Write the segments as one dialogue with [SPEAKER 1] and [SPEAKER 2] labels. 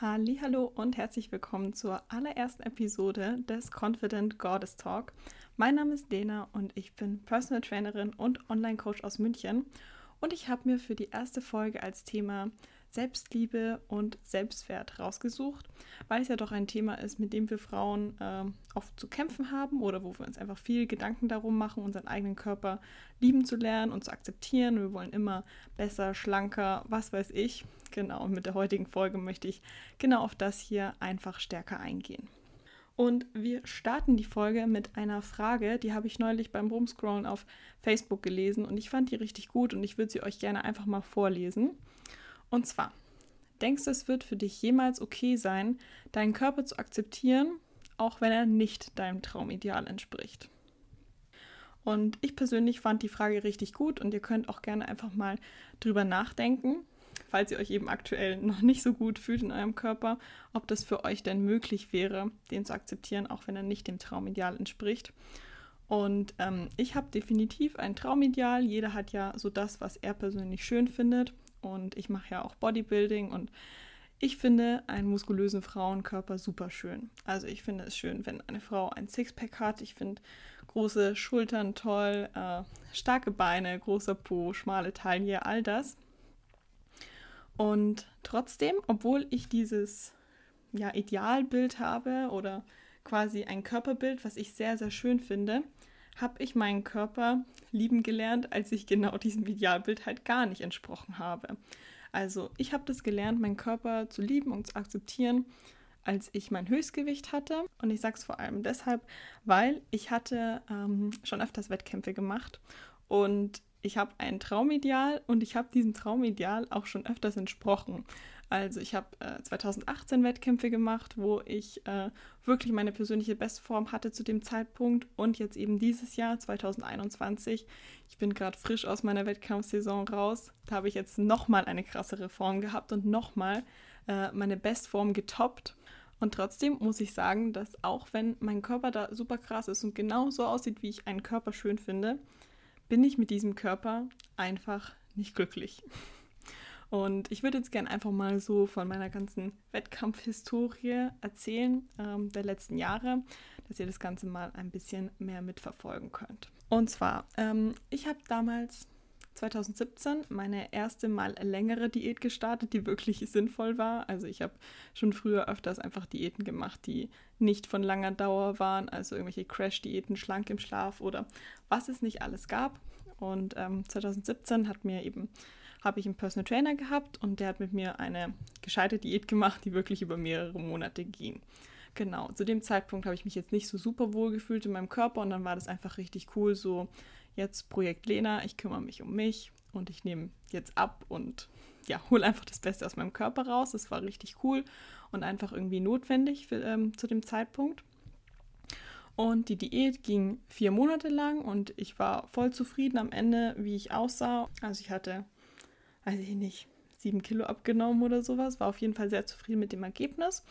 [SPEAKER 1] Hallo und herzlich willkommen zur allerersten Episode des Confident Goddess Talk. Mein Name ist Lena und ich bin Personal Trainerin und Online Coach aus München und ich habe mir für die erste Folge als Thema Selbstliebe und Selbstwert rausgesucht, weil es ja doch ein Thema ist, mit dem wir Frauen äh, oft zu kämpfen haben oder wo wir uns einfach viel Gedanken darum machen, unseren eigenen Körper lieben zu lernen und zu akzeptieren. Wir wollen immer besser, schlanker, was weiß ich. Genau, und mit der heutigen Folge möchte ich genau auf das hier einfach stärker eingehen. Und wir starten die Folge mit einer Frage, die habe ich neulich beim Rumscrollen auf Facebook gelesen und ich fand die richtig gut und ich würde sie euch gerne einfach mal vorlesen. Und zwar, denkst du, es wird für dich jemals okay sein, deinen Körper zu akzeptieren, auch wenn er nicht deinem Traumideal entspricht? Und ich persönlich fand die Frage richtig gut und ihr könnt auch gerne einfach mal drüber nachdenken, falls ihr euch eben aktuell noch nicht so gut fühlt in eurem Körper, ob das für euch denn möglich wäre, den zu akzeptieren, auch wenn er nicht dem Traumideal entspricht. Und ähm, ich habe definitiv ein Traumideal. Jeder hat ja so das, was er persönlich schön findet und ich mache ja auch Bodybuilding und ich finde einen muskulösen Frauenkörper super schön. Also ich finde es schön, wenn eine Frau ein Sixpack hat. Ich finde große Schultern toll, äh, starke Beine, großer Po, schmale Taille, all das. Und trotzdem, obwohl ich dieses ja, Idealbild habe oder quasi ein Körperbild, was ich sehr, sehr schön finde, habe ich meinen Körper lieben gelernt, als ich genau diesem Idealbild halt gar nicht entsprochen habe. Also ich habe das gelernt, meinen Körper zu lieben und zu akzeptieren, als ich mein Höchstgewicht hatte. Und ich sage es vor allem deshalb, weil ich hatte ähm, schon öfters Wettkämpfe gemacht und ich habe ein Traumideal und ich habe diesem Traumideal auch schon öfters entsprochen. Also ich habe äh, 2018 Wettkämpfe gemacht, wo ich äh, wirklich meine persönliche Bestform hatte zu dem Zeitpunkt und jetzt eben dieses Jahr 2021. Ich bin gerade frisch aus meiner Wettkampfsaison raus. Da habe ich jetzt nochmal eine krassere Form gehabt und nochmal äh, meine Bestform getoppt. Und trotzdem muss ich sagen, dass auch wenn mein Körper da super krass ist und genau so aussieht, wie ich einen Körper schön finde, bin ich mit diesem Körper einfach nicht glücklich. Und ich würde jetzt gerne einfach mal so von meiner ganzen Wettkampfhistorie erzählen ähm, der letzten Jahre, dass ihr das Ganze mal ein bisschen mehr mitverfolgen könnt. Und zwar, ähm, ich habe damals 2017 meine erste mal längere Diät gestartet, die wirklich sinnvoll war. Also ich habe schon früher öfters einfach Diäten gemacht, die nicht von langer Dauer waren, also irgendwelche Crash-Diäten, schlank im Schlaf oder was es nicht alles gab. Und ähm, 2017 hat mir eben habe ich einen Personal Trainer gehabt und der hat mit mir eine gescheite Diät gemacht, die wirklich über mehrere Monate ging. Genau, zu dem Zeitpunkt habe ich mich jetzt nicht so super wohl gefühlt in meinem Körper und dann war das einfach richtig cool, so jetzt Projekt Lena, ich kümmere mich um mich und ich nehme jetzt ab und ja, hole einfach das Beste aus meinem Körper raus. Das war richtig cool und einfach irgendwie notwendig für, ähm, zu dem Zeitpunkt. Und die Diät ging vier Monate lang und ich war voll zufrieden am Ende, wie ich aussah. Also ich hatte weiß ich nicht, sieben Kilo abgenommen oder sowas. War auf jeden Fall sehr zufrieden mit dem Ergebnis.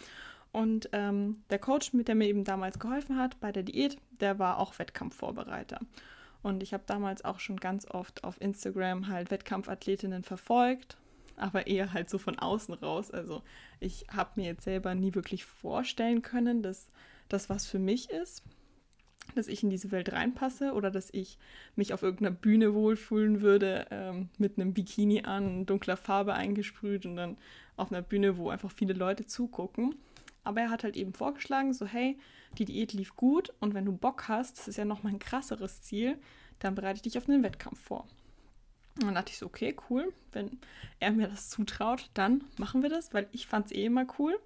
[SPEAKER 1] Und ähm, der Coach, mit der mir eben damals geholfen hat bei der Diät, der war auch Wettkampfvorbereiter. Und ich habe damals auch schon ganz oft auf Instagram halt Wettkampfathletinnen verfolgt, aber eher halt so von außen raus. Also ich habe mir jetzt selber nie wirklich vorstellen können, dass das was für mich ist dass ich in diese Welt reinpasse oder dass ich mich auf irgendeiner Bühne wohlfühlen würde, ähm, mit einem Bikini an, dunkler Farbe eingesprüht und dann auf einer Bühne, wo einfach viele Leute zugucken. Aber er hat halt eben vorgeschlagen, so hey, die Diät lief gut und wenn du Bock hast, das ist ja nochmal ein krasseres Ziel, dann bereite ich dich auf einen Wettkampf vor. Und dann dachte ich so, okay, cool, wenn er mir das zutraut, dann machen wir das, weil ich fand es eh immer cool.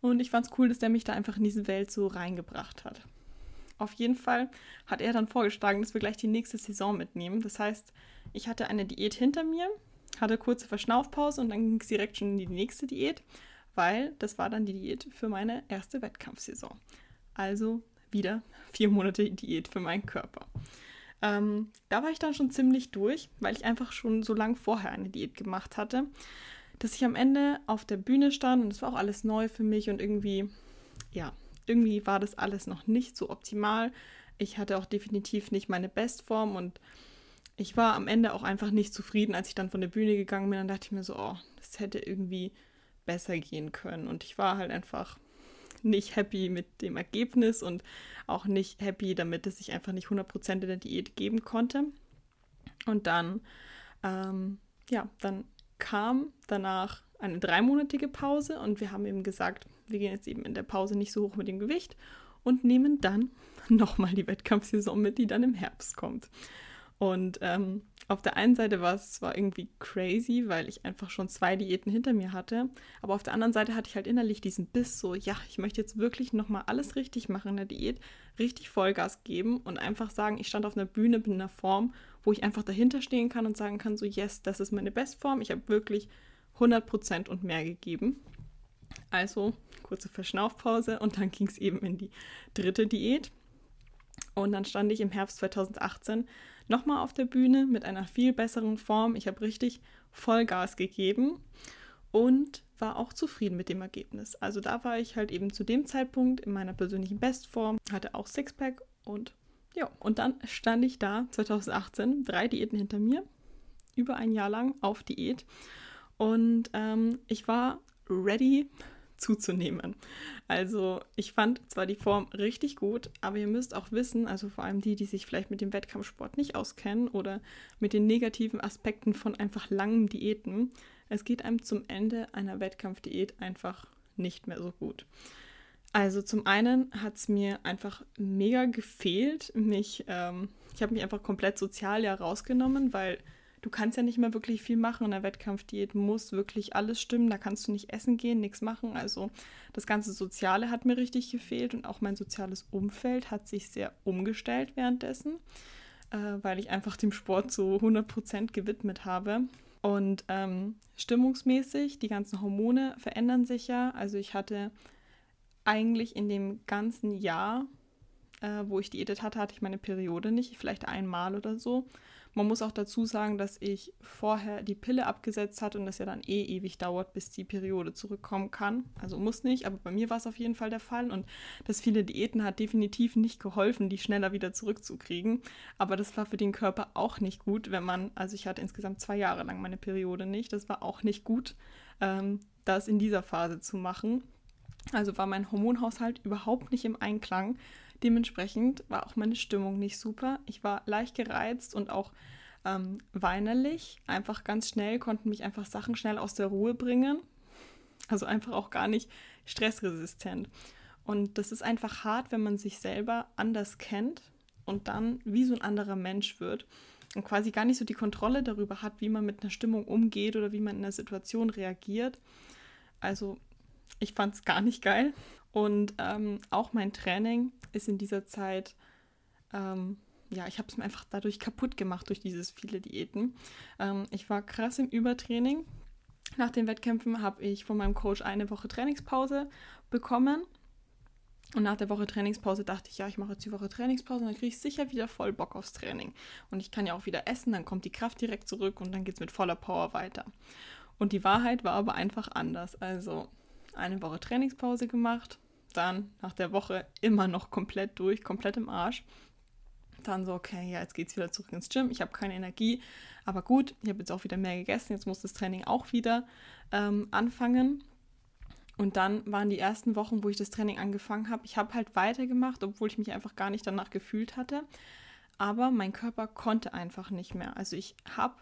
[SPEAKER 1] Und ich fand es cool, dass der mich da einfach in diese Welt so reingebracht hat. Auf jeden Fall hat er dann vorgeschlagen, dass wir gleich die nächste Saison mitnehmen. Das heißt, ich hatte eine Diät hinter mir, hatte kurze Verschnaufpause und dann ging es direkt schon in die nächste Diät, weil das war dann die Diät für meine erste Wettkampfsaison. Also wieder vier Monate Diät für meinen Körper. Ähm, da war ich dann schon ziemlich durch, weil ich einfach schon so lange vorher eine Diät gemacht hatte, dass ich am Ende auf der Bühne stand und es war auch alles neu für mich und irgendwie, ja, irgendwie war das alles noch nicht so optimal. Ich hatte auch definitiv nicht meine Bestform und ich war am Ende auch einfach nicht zufrieden, als ich dann von der Bühne gegangen bin. Dann dachte ich mir so, oh, das hätte irgendwie besser gehen können. Und ich war halt einfach nicht happy mit dem Ergebnis und auch nicht happy damit, dass ich einfach nicht 100% in der Diät geben konnte. Und dann, ähm, ja, dann kam danach eine dreimonatige Pause und wir haben eben gesagt, wir gehen jetzt eben in der Pause nicht so hoch mit dem Gewicht und nehmen dann nochmal die Wettkampfsaison mit, die dann im Herbst kommt. Und ähm, auf der einen Seite war es zwar irgendwie crazy, weil ich einfach schon zwei Diäten hinter mir hatte, aber auf der anderen Seite hatte ich halt innerlich diesen Biss so, ja, ich möchte jetzt wirklich nochmal alles richtig machen in der Diät, richtig Vollgas geben und einfach sagen, ich stand auf einer Bühne in einer Form, wo ich einfach dahinter stehen kann und sagen kann, so, yes, das ist meine Bestform, ich habe wirklich 100% und mehr gegeben. Also kurze Verschnaufpause und dann ging es eben in die dritte Diät. Und dann stand ich im Herbst 2018 nochmal auf der Bühne mit einer viel besseren Form. Ich habe richtig Vollgas gegeben und war auch zufrieden mit dem Ergebnis. Also da war ich halt eben zu dem Zeitpunkt in meiner persönlichen Bestform, hatte auch Sixpack und ja, und dann stand ich da 2018, drei Diäten hinter mir, über ein Jahr lang auf Diät und ähm, ich war ready zuzunehmen. Also ich fand zwar die Form richtig gut, aber ihr müsst auch wissen, also vor allem die, die sich vielleicht mit dem Wettkampfsport nicht auskennen oder mit den negativen Aspekten von einfach langen Diäten, es geht einem zum Ende einer Wettkampfdiät einfach nicht mehr so gut. Also zum einen hat es mir einfach mega gefehlt, mich, ähm, ich habe mich einfach komplett sozial ja rausgenommen, weil du kannst ja nicht mehr wirklich viel machen. In der Wettkampfdiät muss wirklich alles stimmen. Da kannst du nicht essen gehen, nichts machen. Also das ganze Soziale hat mir richtig gefehlt und auch mein soziales Umfeld hat sich sehr umgestellt währenddessen, äh, weil ich einfach dem Sport zu 100% gewidmet habe. Und ähm, stimmungsmäßig, die ganzen Hormone verändern sich ja. Also ich hatte eigentlich in dem ganzen Jahr, äh, wo ich diätet hatte, hatte ich meine Periode nicht, vielleicht einmal oder so. Man muss auch dazu sagen, dass ich vorher die Pille abgesetzt hatte und das ja dann eh ewig dauert, bis die Periode zurückkommen kann. Also muss nicht, aber bei mir war es auf jeden Fall der Fall und das viele Diäten hat definitiv nicht geholfen, die schneller wieder zurückzukriegen. Aber das war für den Körper auch nicht gut, wenn man, also ich hatte insgesamt zwei Jahre lang meine Periode nicht. Das war auch nicht gut, ähm, das in dieser Phase zu machen. Also war mein Hormonhaushalt überhaupt nicht im Einklang Dementsprechend war auch meine Stimmung nicht super. Ich war leicht gereizt und auch ähm, weinerlich. Einfach ganz schnell konnten mich einfach Sachen schnell aus der Ruhe bringen. Also einfach auch gar nicht stressresistent. Und das ist einfach hart, wenn man sich selber anders kennt und dann wie so ein anderer Mensch wird und quasi gar nicht so die Kontrolle darüber hat, wie man mit einer Stimmung umgeht oder wie man in einer Situation reagiert. Also ich fand es gar nicht geil. Und ähm, auch mein Training ist in dieser Zeit, ähm, ja, ich habe es mir einfach dadurch kaputt gemacht, durch dieses viele Diäten. Ähm, ich war krass im Übertraining. Nach den Wettkämpfen habe ich von meinem Coach eine Woche Trainingspause bekommen. Und nach der Woche Trainingspause dachte ich, ja, ich mache jetzt die Woche Trainingspause und dann kriege ich sicher wieder voll Bock aufs Training. Und ich kann ja auch wieder essen, dann kommt die Kraft direkt zurück und dann geht es mit voller Power weiter. Und die Wahrheit war aber einfach anders. Also eine Woche Trainingspause gemacht, dann nach der Woche immer noch komplett durch, komplett im Arsch. Dann so, okay, ja, jetzt geht's wieder zurück ins Gym. Ich habe keine Energie, aber gut, ich habe jetzt auch wieder mehr gegessen. Jetzt muss das Training auch wieder ähm, anfangen. Und dann waren die ersten Wochen, wo ich das Training angefangen habe. Ich habe halt weitergemacht, obwohl ich mich einfach gar nicht danach gefühlt hatte. Aber mein Körper konnte einfach nicht mehr. Also ich habe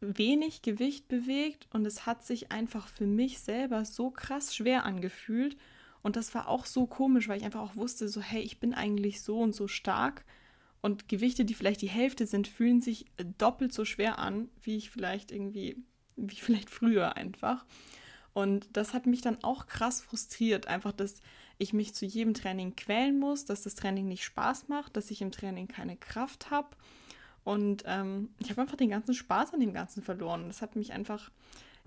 [SPEAKER 1] wenig Gewicht bewegt und es hat sich einfach für mich selber so krass schwer angefühlt. Und das war auch so komisch, weil ich einfach auch wusste, so, hey, ich bin eigentlich so und so stark. Und Gewichte, die vielleicht die Hälfte sind, fühlen sich doppelt so schwer an, wie ich vielleicht irgendwie, wie vielleicht früher einfach. Und das hat mich dann auch krass frustriert, einfach, dass ich mich zu jedem Training quälen muss, dass das Training nicht Spaß macht, dass ich im Training keine Kraft habe. Und ähm, ich habe einfach den ganzen Spaß an dem Ganzen verloren. Das hat mich einfach,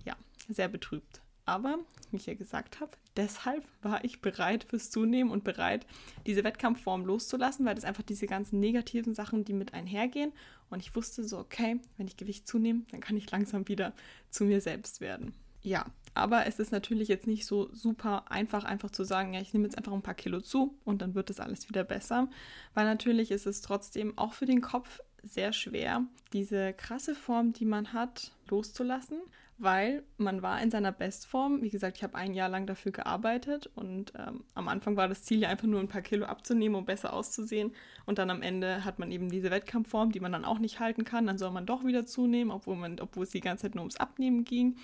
[SPEAKER 1] ja, sehr betrübt. Aber, wie ich ja gesagt habe, deshalb war ich bereit fürs Zunehmen und bereit, diese Wettkampfform loszulassen, weil das einfach diese ganzen negativen Sachen, die mit einhergehen. Und ich wusste so, okay, wenn ich Gewicht zunehme, dann kann ich langsam wieder zu mir selbst werden. Ja, aber es ist natürlich jetzt nicht so super einfach, einfach zu sagen, ja, ich nehme jetzt einfach ein paar Kilo zu und dann wird das alles wieder besser. Weil natürlich ist es trotzdem auch für den Kopf sehr schwer, diese krasse Form, die man hat, loszulassen, weil man war in seiner Bestform. Wie gesagt, ich habe ein Jahr lang dafür gearbeitet und ähm, am Anfang war das Ziel ja einfach nur ein paar Kilo abzunehmen, um besser auszusehen. Und dann am Ende hat man eben diese Wettkampfform, die man dann auch nicht halten kann. Dann soll man doch wieder zunehmen, obwohl, man, obwohl es die ganze Zeit nur ums Abnehmen ging.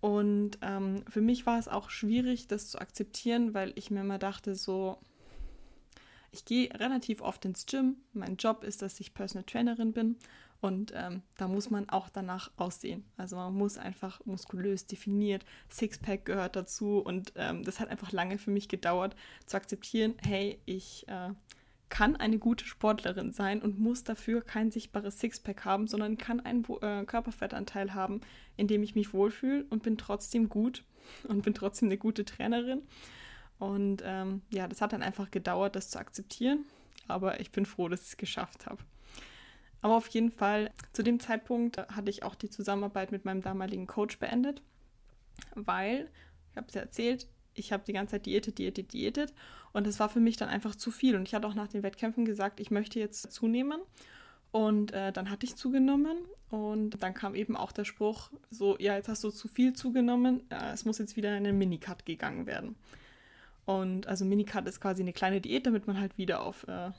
[SPEAKER 1] Und ähm, für mich war es auch schwierig, das zu akzeptieren, weil ich mir immer dachte, so, ich gehe relativ oft ins Gym. Mein Job ist, dass ich Personal Trainerin bin und ähm, da muss man auch danach aussehen. Also man muss einfach muskulös definiert, Sixpack gehört dazu. Und ähm, das hat einfach lange für mich gedauert zu akzeptieren, hey, ich äh, kann eine gute Sportlerin sein und muss dafür kein sichtbares Sixpack haben, sondern kann einen äh, Körperfettanteil haben, in dem ich mich wohlfühle und bin trotzdem gut und bin trotzdem eine gute Trainerin. Und ähm, ja, das hat dann einfach gedauert, das zu akzeptieren. Aber ich bin froh, dass ich es geschafft habe. Aber auf jeden Fall, zu dem Zeitpunkt hatte ich auch die Zusammenarbeit mit meinem damaligen Coach beendet, weil, ich habe es ja erzählt, ich habe die ganze Zeit diätet, diätet, diätet und es war für mich dann einfach zu viel. Und ich hatte auch nach den Wettkämpfen gesagt, ich möchte jetzt zunehmen. Und äh, dann hatte ich zugenommen und dann kam eben auch der Spruch, so, ja, jetzt hast du zu viel zugenommen, äh, es muss jetzt wieder in einen Minicut gegangen werden. Und also Minicut ist quasi eine kleine Diät, damit man halt wieder auf äh,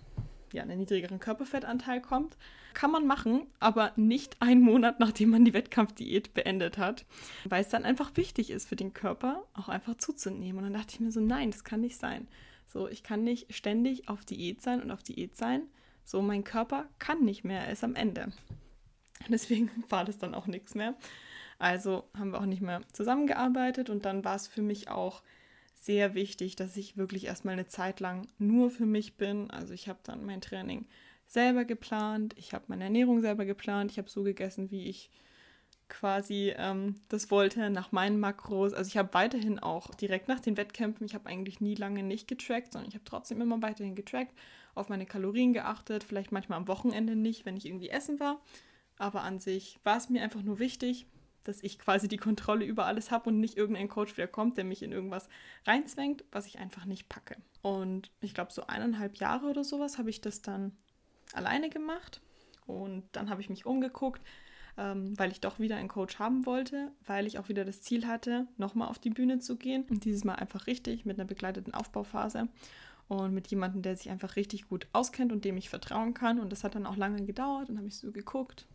[SPEAKER 1] ja, einen niedrigeren Körperfettanteil kommt. Kann man machen, aber nicht einen Monat, nachdem man die Wettkampfdiät beendet hat, weil es dann einfach wichtig ist für den Körper, auch einfach zuzunehmen. Und dann dachte ich mir so, nein, das kann nicht sein. So, ich kann nicht ständig auf Diät sein und auf Diät sein. So, mein Körper kann nicht mehr, er ist am Ende. Deswegen war das dann auch nichts mehr. Also haben wir auch nicht mehr zusammengearbeitet und dann war es für mich auch sehr wichtig, dass ich wirklich erstmal eine Zeit lang nur für mich bin. Also ich habe dann mein Training selber geplant, ich habe meine Ernährung selber geplant, ich habe so gegessen, wie ich quasi ähm, das wollte, nach meinen Makros. Also ich habe weiterhin auch direkt nach den Wettkämpfen, ich habe eigentlich nie lange nicht getrackt, sondern ich habe trotzdem immer weiterhin getrackt, auf meine Kalorien geachtet, vielleicht manchmal am Wochenende nicht, wenn ich irgendwie essen war. Aber an sich war es mir einfach nur wichtig, dass ich quasi die Kontrolle über alles habe und nicht irgendein Coach wieder kommt, der mich in irgendwas reinzwängt, was ich einfach nicht packe. Und ich glaube, so eineinhalb Jahre oder sowas habe ich das dann alleine gemacht. Und dann habe ich mich umgeguckt, ähm, weil ich doch wieder einen Coach haben wollte, weil ich auch wieder das Ziel hatte, nochmal auf die Bühne zu gehen. Und dieses Mal einfach richtig mit einer begleiteten Aufbauphase und mit jemandem, der sich einfach richtig gut auskennt und dem ich vertrauen kann. Und das hat dann auch lange gedauert. Dann habe ich so geguckt,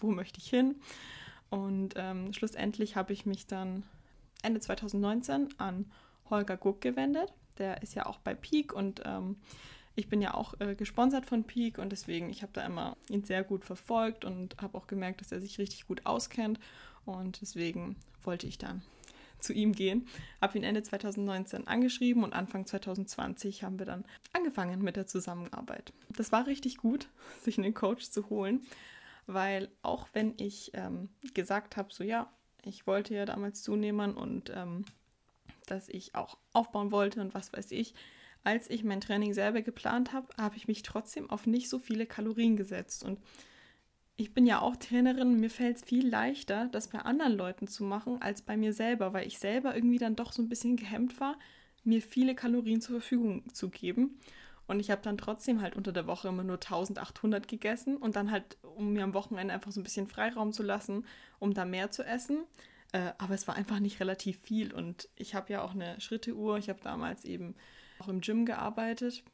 [SPEAKER 1] wo möchte ich hin? Und ähm, schlussendlich habe ich mich dann Ende 2019 an Holger Guck gewendet. Der ist ja auch bei Peak und ähm, ich bin ja auch äh, gesponsert von Peak und deswegen, ich habe da immer ihn sehr gut verfolgt und habe auch gemerkt, dass er sich richtig gut auskennt. Und deswegen wollte ich dann zu ihm gehen. Habe ihn Ende 2019 angeschrieben und Anfang 2020 haben wir dann angefangen mit der Zusammenarbeit. Das war richtig gut, sich einen Coach zu holen weil auch wenn ich ähm, gesagt habe, so ja, ich wollte ja damals zunehmen und ähm, dass ich auch aufbauen wollte und was weiß ich, als ich mein Training selber geplant habe, habe ich mich trotzdem auf nicht so viele Kalorien gesetzt. Und ich bin ja auch Trainerin, mir fällt es viel leichter, das bei anderen Leuten zu machen, als bei mir selber, weil ich selber irgendwie dann doch so ein bisschen gehemmt war, mir viele Kalorien zur Verfügung zu geben. Und ich habe dann trotzdem halt unter der Woche immer nur 1800 gegessen und dann halt, um mir am Wochenende einfach so ein bisschen Freiraum zu lassen, um da mehr zu essen. Äh, aber es war einfach nicht relativ viel. Und ich habe ja auch eine Schritteuhr. Ich habe damals eben auch im Gym gearbeitet.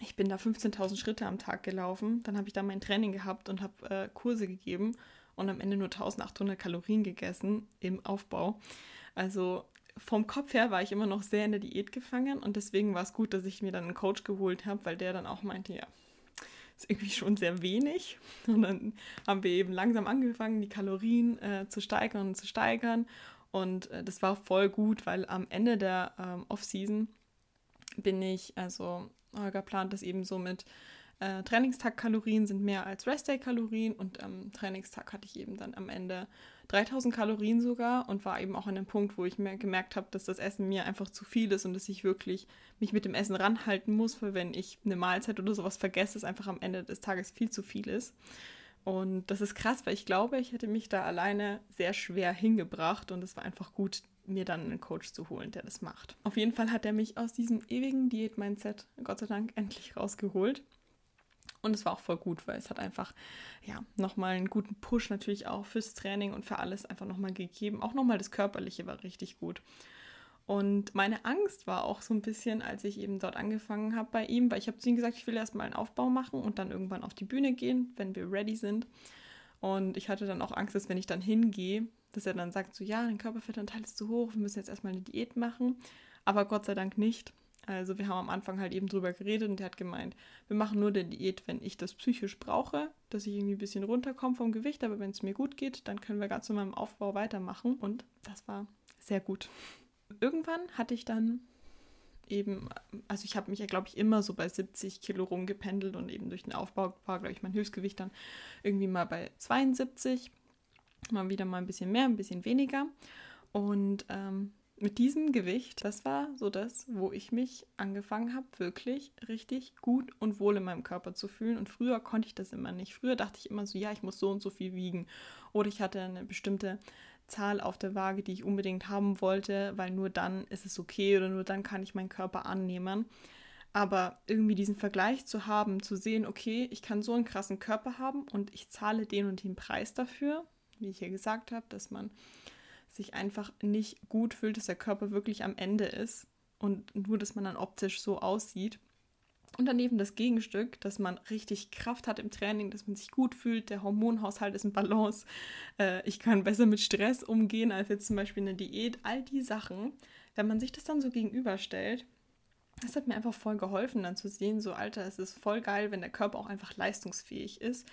[SPEAKER 1] Ich bin da 15.000 Schritte am Tag gelaufen. Dann habe ich da mein Training gehabt und habe äh, Kurse gegeben und am Ende nur 1800 Kalorien gegessen im Aufbau. Also vom Kopf her war ich immer noch sehr in der Diät gefangen und deswegen war es gut, dass ich mir dann einen Coach geholt habe, weil der dann auch meinte, ja, ist irgendwie schon sehr wenig. Und dann haben wir eben langsam angefangen, die Kalorien äh, zu steigern und zu steigern. Und äh, das war voll gut, weil am Ende der ähm, Off-Season bin ich, also Holger plant das eben so mit äh, Trainingstag-Kalorien sind mehr als Rest-Day-Kalorien und am Trainingstag hatte ich eben dann am Ende 3000 Kalorien sogar und war eben auch an dem Punkt, wo ich mir gemerkt habe, dass das Essen mir einfach zu viel ist und dass ich wirklich mich mit dem Essen ranhalten muss, weil wenn ich eine Mahlzeit oder sowas vergesse, es einfach am Ende des Tages viel zu viel ist. Und das ist krass, weil ich glaube, ich hätte mich da alleine sehr schwer hingebracht und es war einfach gut, mir dann einen Coach zu holen, der das macht. Auf jeden Fall hat er mich aus diesem ewigen Diät-Mindset, Gott sei Dank, endlich rausgeholt. Und es war auch voll gut, weil es hat einfach, ja, nochmal einen guten Push natürlich auch fürs Training und für alles einfach nochmal gegeben. Auch nochmal das Körperliche war richtig gut. Und meine Angst war auch so ein bisschen, als ich eben dort angefangen habe bei ihm, weil ich habe zu ihm gesagt, ich will erstmal einen Aufbau machen und dann irgendwann auf die Bühne gehen, wenn wir ready sind. Und ich hatte dann auch Angst, dass wenn ich dann hingehe, dass er dann sagt, so ja, dein Körperfettanteil ist zu hoch, wir müssen jetzt erstmal eine Diät machen. Aber Gott sei Dank nicht. Also wir haben am Anfang halt eben drüber geredet und er hat gemeint, wir machen nur die Diät, wenn ich das psychisch brauche, dass ich irgendwie ein bisschen runterkomme vom Gewicht, aber wenn es mir gut geht, dann können wir ganz zu meinem Aufbau weitermachen. Und das war sehr gut. Irgendwann hatte ich dann eben, also ich habe mich ja, glaube ich, immer so bei 70 Kilo rumgependelt und eben durch den Aufbau war, glaube ich, mein Höchstgewicht dann irgendwie mal bei 72. Mal wieder mal ein bisschen mehr, ein bisschen weniger. Und ähm, mit diesem Gewicht, das war so das, wo ich mich angefangen habe, wirklich richtig gut und wohl in meinem Körper zu fühlen. Und früher konnte ich das immer nicht. Früher dachte ich immer so, ja, ich muss so und so viel wiegen. Oder ich hatte eine bestimmte Zahl auf der Waage, die ich unbedingt haben wollte, weil nur dann ist es okay oder nur dann kann ich meinen Körper annehmen. Aber irgendwie diesen Vergleich zu haben, zu sehen, okay, ich kann so einen krassen Körper haben und ich zahle den und den Preis dafür, wie ich ja gesagt habe, dass man sich einfach nicht gut fühlt, dass der Körper wirklich am Ende ist und nur, dass man dann optisch so aussieht. Und daneben das Gegenstück, dass man richtig Kraft hat im Training, dass man sich gut fühlt, der Hormonhaushalt ist in Balance, äh, ich kann besser mit Stress umgehen als jetzt zum Beispiel eine Diät, all die Sachen. Wenn man sich das dann so gegenüberstellt, das hat mir einfach voll geholfen, dann zu sehen, so Alter, es ist voll geil, wenn der Körper auch einfach leistungsfähig ist.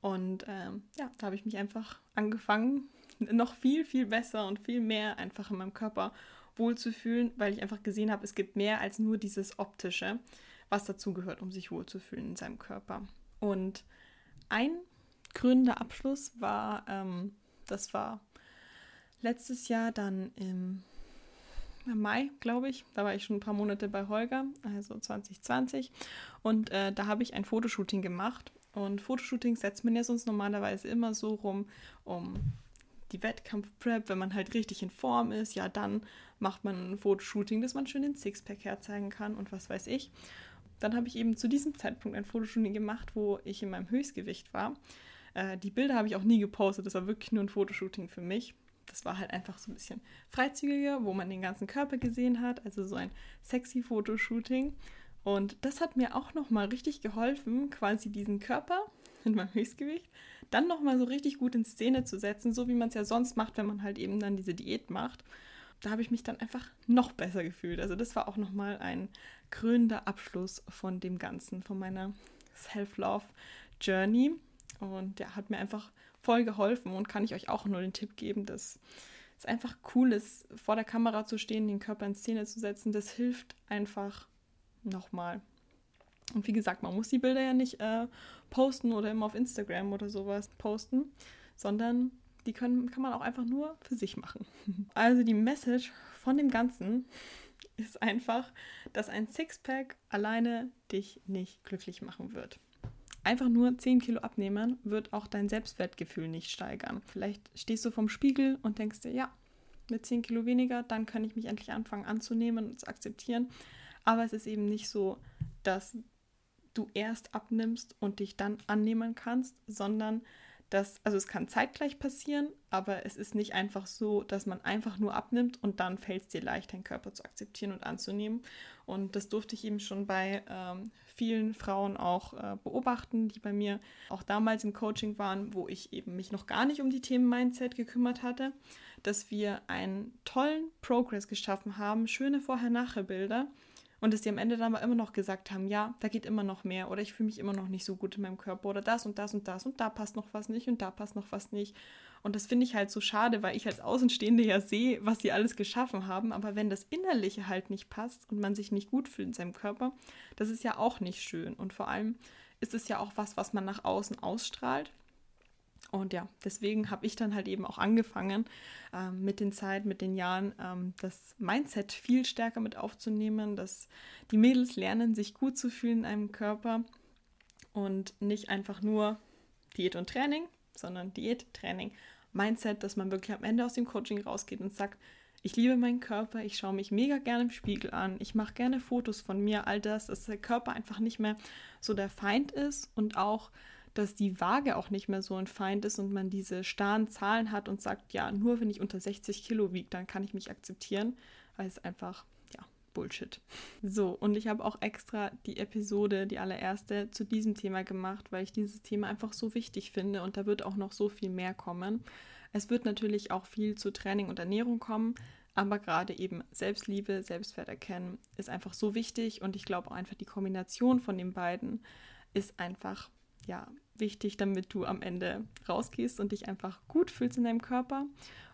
[SPEAKER 1] Und ähm, ja, da habe ich mich einfach angefangen, noch viel, viel besser und viel mehr einfach in meinem Körper wohlzufühlen, weil ich einfach gesehen habe, es gibt mehr als nur dieses Optische, was dazugehört, um sich wohlzufühlen in seinem Körper. Und ein krönender Abschluss war, ähm, das war letztes Jahr dann im Mai, glaube ich. Da war ich schon ein paar Monate bei Holger, also 2020. Und äh, da habe ich ein Fotoshooting gemacht. Und Fotoshootings setzt man ja sonst normalerweise immer so rum, um die Wettkampfprep, wenn man halt richtig in Form ist, ja, dann macht man ein Fotoshooting, dass man schön den Sixpack herzeigen kann und was weiß ich. Dann habe ich eben zu diesem Zeitpunkt ein Fotoshooting gemacht, wo ich in meinem Höchstgewicht war. Äh, die Bilder habe ich auch nie gepostet, das war wirklich nur ein Fotoshooting für mich. Das war halt einfach so ein bisschen freizügiger, wo man den ganzen Körper gesehen hat, also so ein sexy Fotoshooting. Und das hat mir auch nochmal richtig geholfen, quasi diesen Körper in meinem Höchstgewicht dann nochmal so richtig gut in Szene zu setzen, so wie man es ja sonst macht, wenn man halt eben dann diese Diät macht. Da habe ich mich dann einfach noch besser gefühlt. Also das war auch nochmal ein krönender Abschluss von dem Ganzen, von meiner Self-Love-Journey. Und der hat mir einfach voll geholfen und kann ich euch auch nur den Tipp geben, dass es einfach cool ist, vor der Kamera zu stehen, den Körper in Szene zu setzen. Das hilft einfach nochmal. Und wie gesagt, man muss die Bilder ja nicht äh, posten oder immer auf Instagram oder sowas posten, sondern die können, kann man auch einfach nur für sich machen. Also die Message von dem Ganzen ist einfach, dass ein Sixpack alleine dich nicht glücklich machen wird. Einfach nur 10 Kilo abnehmen wird auch dein Selbstwertgefühl nicht steigern. Vielleicht stehst du vorm Spiegel und denkst dir, ja, mit 10 Kilo weniger, dann kann ich mich endlich anfangen anzunehmen und zu akzeptieren. Aber es ist eben nicht so, dass du erst abnimmst und dich dann annehmen kannst, sondern dass, also es kann zeitgleich passieren, aber es ist nicht einfach so, dass man einfach nur abnimmt und dann fällt es dir leicht, deinen Körper zu akzeptieren und anzunehmen. Und das durfte ich eben schon bei ähm, vielen Frauen auch äh, beobachten, die bei mir auch damals im Coaching waren, wo ich eben mich noch gar nicht um die Themen Mindset gekümmert hatte, dass wir einen tollen Progress geschaffen haben, schöne Vorher-Nachher-Bilder und dass die am Ende dann aber immer noch gesagt haben, ja, da geht immer noch mehr oder ich fühle mich immer noch nicht so gut in meinem Körper oder das und das und das und da passt noch was nicht und da passt noch was nicht. Und das finde ich halt so schade, weil ich als Außenstehende ja sehe, was sie alles geschaffen haben, aber wenn das Innerliche halt nicht passt und man sich nicht gut fühlt in seinem Körper, das ist ja auch nicht schön. Und vor allem ist es ja auch was, was man nach außen ausstrahlt. Und ja, deswegen habe ich dann halt eben auch angefangen, ähm, mit den Zeit, mit den Jahren, ähm, das Mindset viel stärker mit aufzunehmen, dass die Mädels lernen, sich gut zu fühlen in einem Körper und nicht einfach nur Diät und Training, sondern Diät, Training, Mindset, dass man wirklich am Ende aus dem Coaching rausgeht und sagt, Ich liebe meinen Körper, ich schaue mich mega gerne im Spiegel an, ich mache gerne Fotos von mir, all das, dass der Körper einfach nicht mehr so der Feind ist und auch, dass die Waage auch nicht mehr so ein Feind ist und man diese starren Zahlen hat und sagt, ja, nur wenn ich unter 60 Kilo wiege, dann kann ich mich akzeptieren, weil es einfach, ja, Bullshit. So, und ich habe auch extra die Episode, die allererste, zu diesem Thema gemacht, weil ich dieses Thema einfach so wichtig finde und da wird auch noch so viel mehr kommen. Es wird natürlich auch viel zu Training und Ernährung kommen, aber gerade eben Selbstliebe, Selbstwert erkennen ist einfach so wichtig und ich glaube auch einfach die Kombination von den beiden ist einfach ja wichtig, damit du am Ende rausgehst und dich einfach gut fühlst in deinem Körper.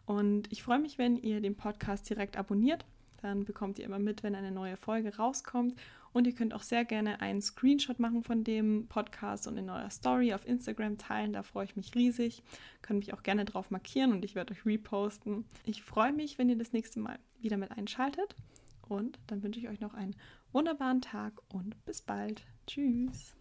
[SPEAKER 1] Und ich freue mich, wenn ihr den Podcast direkt abonniert. Dann bekommt ihr immer mit, wenn eine neue Folge rauskommt. Und ihr könnt auch sehr gerne einen Screenshot machen von dem Podcast und in eurer Story auf Instagram teilen. Da freue ich mich riesig. Könnt mich auch gerne drauf markieren und ich werde euch reposten. Ich freue mich, wenn ihr das nächste Mal wieder mit einschaltet. Und dann wünsche ich euch noch einen wunderbaren Tag und bis bald. Tschüss.